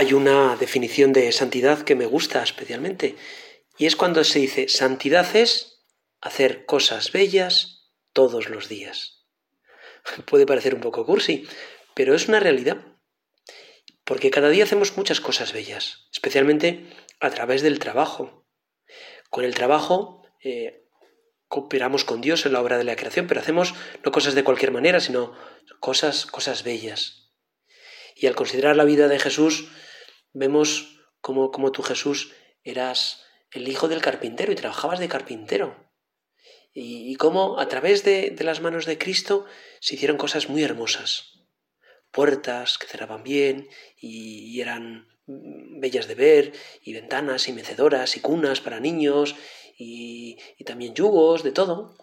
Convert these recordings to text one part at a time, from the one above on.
hay una definición de santidad que me gusta especialmente, y es cuando se dice, santidad es hacer cosas bellas todos los días. Puede parecer un poco cursi, pero es una realidad. Porque cada día hacemos muchas cosas bellas, especialmente a través del trabajo. Con el trabajo eh, cooperamos con Dios en la obra de la creación, pero hacemos no cosas de cualquier manera, sino cosas, cosas bellas. Y al considerar la vida de Jesús, vemos cómo tú, Jesús, eras el hijo del carpintero y trabajabas de carpintero. Y, cómo a través de, de las manos de Cristo se hicieron cosas muy hermosas puertas que cerraban bien y, eran bellas de ver, y ventanas y mecedoras y cunas para niños y, también yugos, de todo.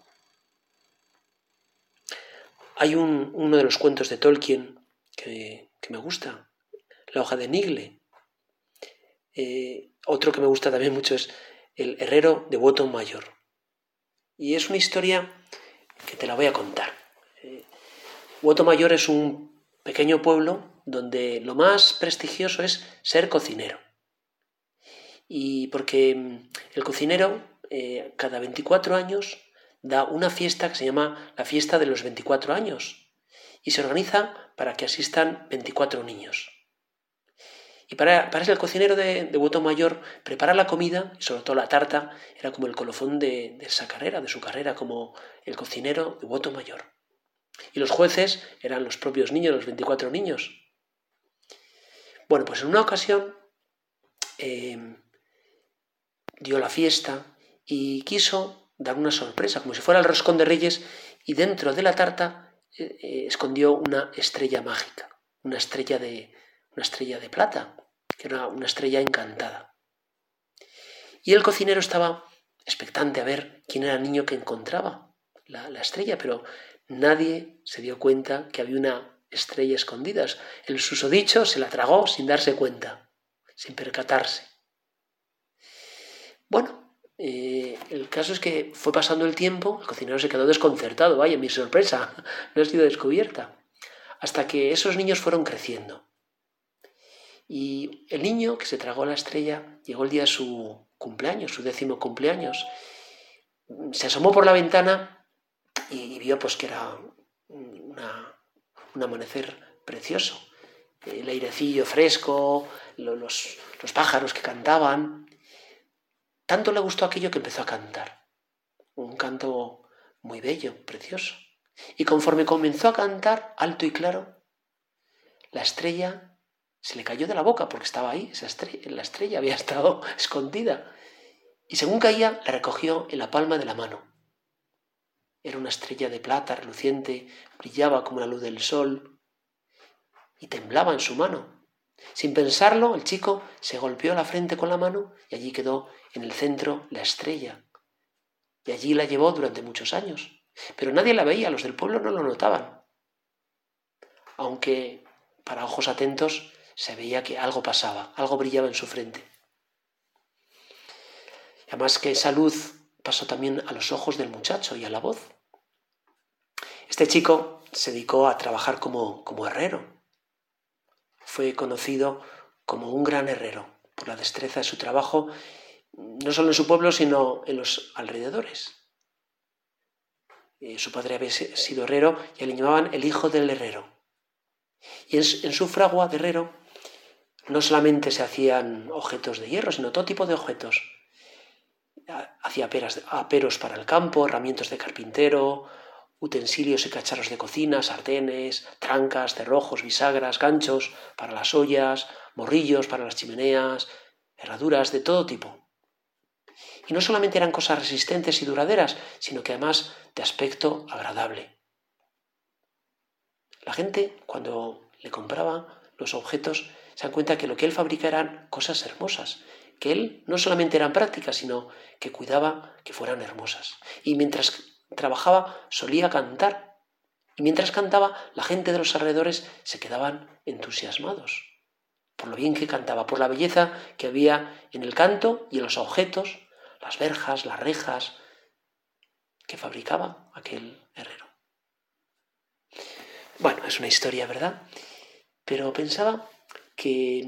Hay un, uno de los cuentos de Tolkien que, me gusta, La hoja de Nigle. Eh, otro que me gusta también mucho es El herrero de Woton Mayor. Y es una historia que te la voy a contar. Eh, Mayor es un pequeño pueblo donde lo más prestigioso es ser cocinero. Y porque mm, el cocinero eh, cada 24 años da una fiesta que se llama la fiesta de los 24 años y se organiza para que asistan 24 niños. Y para, para el cocinero de, de Mayor, preparar la comida, y sobre todo la tarta, era como el colofón de, de esa carrera, de su carrera como el cocinero de Voto Mayor. Y los jueces eran los propios niños, los 24 niños. Bueno, pues en una ocasión em, dio la fiesta y quiso dar una sorpresa, como si fuera el roscón de reyes, y dentro de la tarta eh, eh, escondió una estrella mágica, una estrella de, una estrella de plata, que era una estrella encantada. Y el cocinero estaba expectante a ver quién era el niño que encontraba la, la estrella, pero Nadie se dio cuenta que había una estrella escondida. El susodicho se la tragó sin darse cuenta, sin percatarse. Bueno, eh, el caso es que fue pasando el tiempo, el cocinero se quedó desconcertado, vaya, mi sorpresa, no ha sido descubierta, hasta que esos niños fueron creciendo. Y el niño que se tragó la estrella llegó el día de su cumpleaños, su décimo cumpleaños. Se asomó por la ventana y, vio pues que era un amanecer precioso. El airecillo fresco, los, los pájaros que cantaban. Tanto le gustó aquello que empezó a cantar. Un canto muy bello, precioso. Y conforme comenzó a cantar alto y claro, la estrella se le cayó de la boca porque estaba ahí, esa estrella, la estrella había estado escondida. Y según caía, la recogió en la palma de la mano. Era una estrella de plata reluciente, brillaba como la luz del sol y temblaba en su mano. Sin pensarlo, el chico se golpeó la frente con la mano y allí quedó en el centro la estrella. Y allí la llevó durante muchos años. Pero nadie la veía, los del pueblo no lo notaban. Aunque para ojos atentos se veía que algo pasaba, algo brillaba en su frente. Y además que esa luz pasó también a los ojos del muchacho y a la voz. Este chico se dedicó a trabajar como, como herrero. Fue conocido como un gran herrero por la destreza de su trabajo, no solo en su pueblo, sino en los alrededores. Eh, su padre había sido herrero y le llamaban el hijo del herrero. Y en, en su fragua de herrero no solamente se hacían objetos de hierro, sino todo tipo de objetos hacía aperos para el campo, herramientas de carpintero, utensilios y cacharros de cocina, sartenes, trancas, cerrojos, bisagras, ganchos para las ollas, morrillos para las chimeneas, herraduras de todo tipo. Y no solamente eran cosas resistentes y duraderas, sino que además de aspecto agradable. La gente, cuando le compraba los objetos, se dan cuenta que lo que él fabrica eran cosas hermosas, que él no solamente eran prácticas, sino que cuidaba que fueran hermosas. Y mientras trabajaba solía cantar. Y mientras cantaba, la gente de los alrededores se quedaban entusiasmados por lo bien que cantaba, por la belleza que había en el canto y en los objetos, las verjas, las rejas que fabricaba aquel herrero. Bueno, es una historia, ¿verdad? Pero pensaba que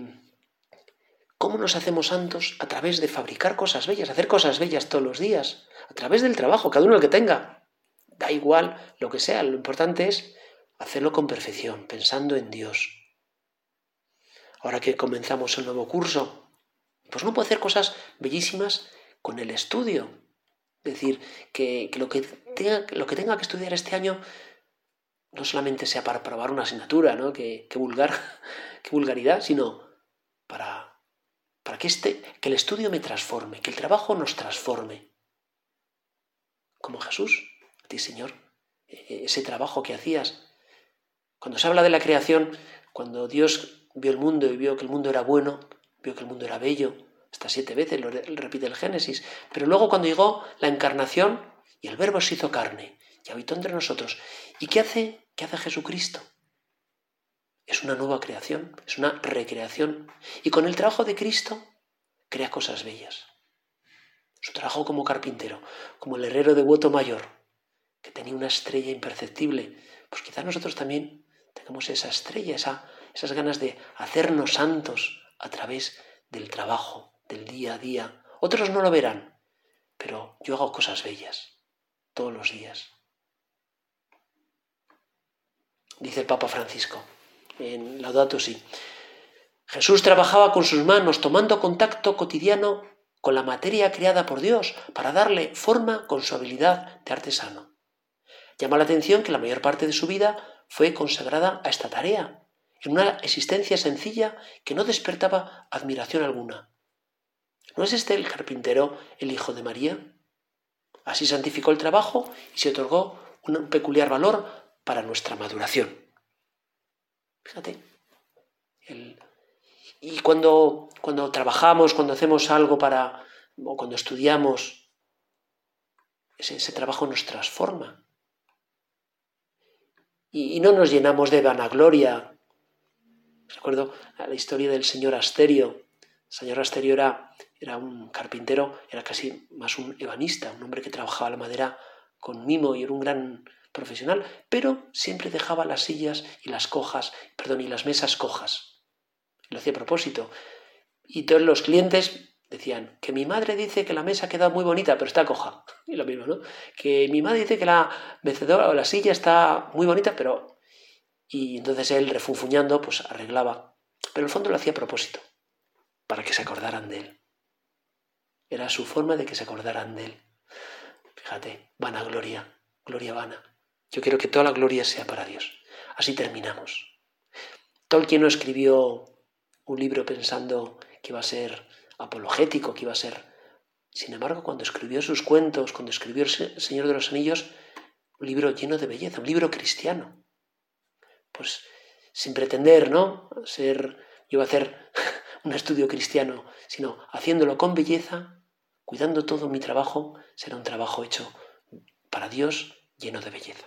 ¿Cómo nos hacemos santos? A través de fabricar cosas bellas, hacer cosas bellas todos los días, a través del trabajo, cada uno el que tenga. Da igual lo que sea, lo importante es hacerlo con perfección, pensando en Dios. Ahora que comenzamos el nuevo curso, pues no puedo hacer cosas bellísimas con el estudio. Es decir, que, lo, que tenga, lo que tenga que estudiar este año no solamente sea para probar una asignatura, ¿no? Que, vulgar, qué vulgaridad, sino para, para que, este, que el estudio me transforme, que el trabajo nos transforme. Como Jesús, a ti Señor, e, ese trabajo que hacías. Cuando se habla de la creación, cuando Dios vio el mundo y vio que el mundo era bueno, vio que el mundo era bello, hasta siete veces lo repite el Génesis, pero luego cuando llegó la encarnación y el verbo se hizo carne y habitó entre nosotros, ¿y qué hace? ¿Qué hace Jesucristo? Es una nueva creación, es una recreación. Y con el trabajo de Cristo crea cosas bellas. Su trabajo como carpintero, como el herrero de Voto Mayor, que tenía una estrella imperceptible, pues quizás nosotros también tengamos esa estrella, esas ganas de hacernos santos a través del trabajo, del día a día. Otros no lo verán, pero yo hago cosas bellas todos los días. Dice el Papa Francisco en Laudato Si. Jesús trabajaba con sus manos tomando contacto cotidiano con la materia creada por Dios para darle forma con su habilidad de artesano. Llama la atención que la mayor parte de su vida fue consagrada a esta tarea, en una existencia sencilla que no despertaba admiración alguna. ¿No es este el carpintero, el hijo de María? Así santificó el trabajo y se otorgó un peculiar valor para nuestra maduración. Fíjate. y cuando, cuando trabajamos, cuando hacemos algo para, o cuando estudiamos, ese, trabajo nos transforma. Y, y no nos llenamos de vanagloria. Recuerdo la historia del señor Asterio. El señor Asterio era, era un carpintero, era casi más un ebanista, un hombre que trabajaba la madera con mimo y era un gran profesional, pero siempre dejaba las sillas y las cojas, perdón, y las mesas cojas. Lo hacía a propósito. Y todos los clientes decían que mi madre dice que la mesa queda muy bonita, pero está coja. Y lo mismo, ¿no? Que mi madre dice que la mecedora o la silla está muy bonita, pero... Y entonces él, refunfuñando, pues arreglaba. Pero en el fondo lo hacía a propósito, para que se acordaran de él. Era su forma de que se acordaran de él. Fíjate, vanagloria, gloria vana. Yo quiero que toda la gloria sea para Dios. Así terminamos. Tolkien no escribió un libro pensando que iba a ser apologético, que iba a ser... Sin embargo, cuando escribió sus cuentos, cuando escribió El Señor de los Anillos, un libro lleno de belleza, un libro cristiano. Pues sin pretender, ¿no? Ser, yo iba a hacer un estudio cristiano, sino haciéndolo con belleza, cuidando todo mi trabajo, será un trabajo hecho para Dios lleno de belleza.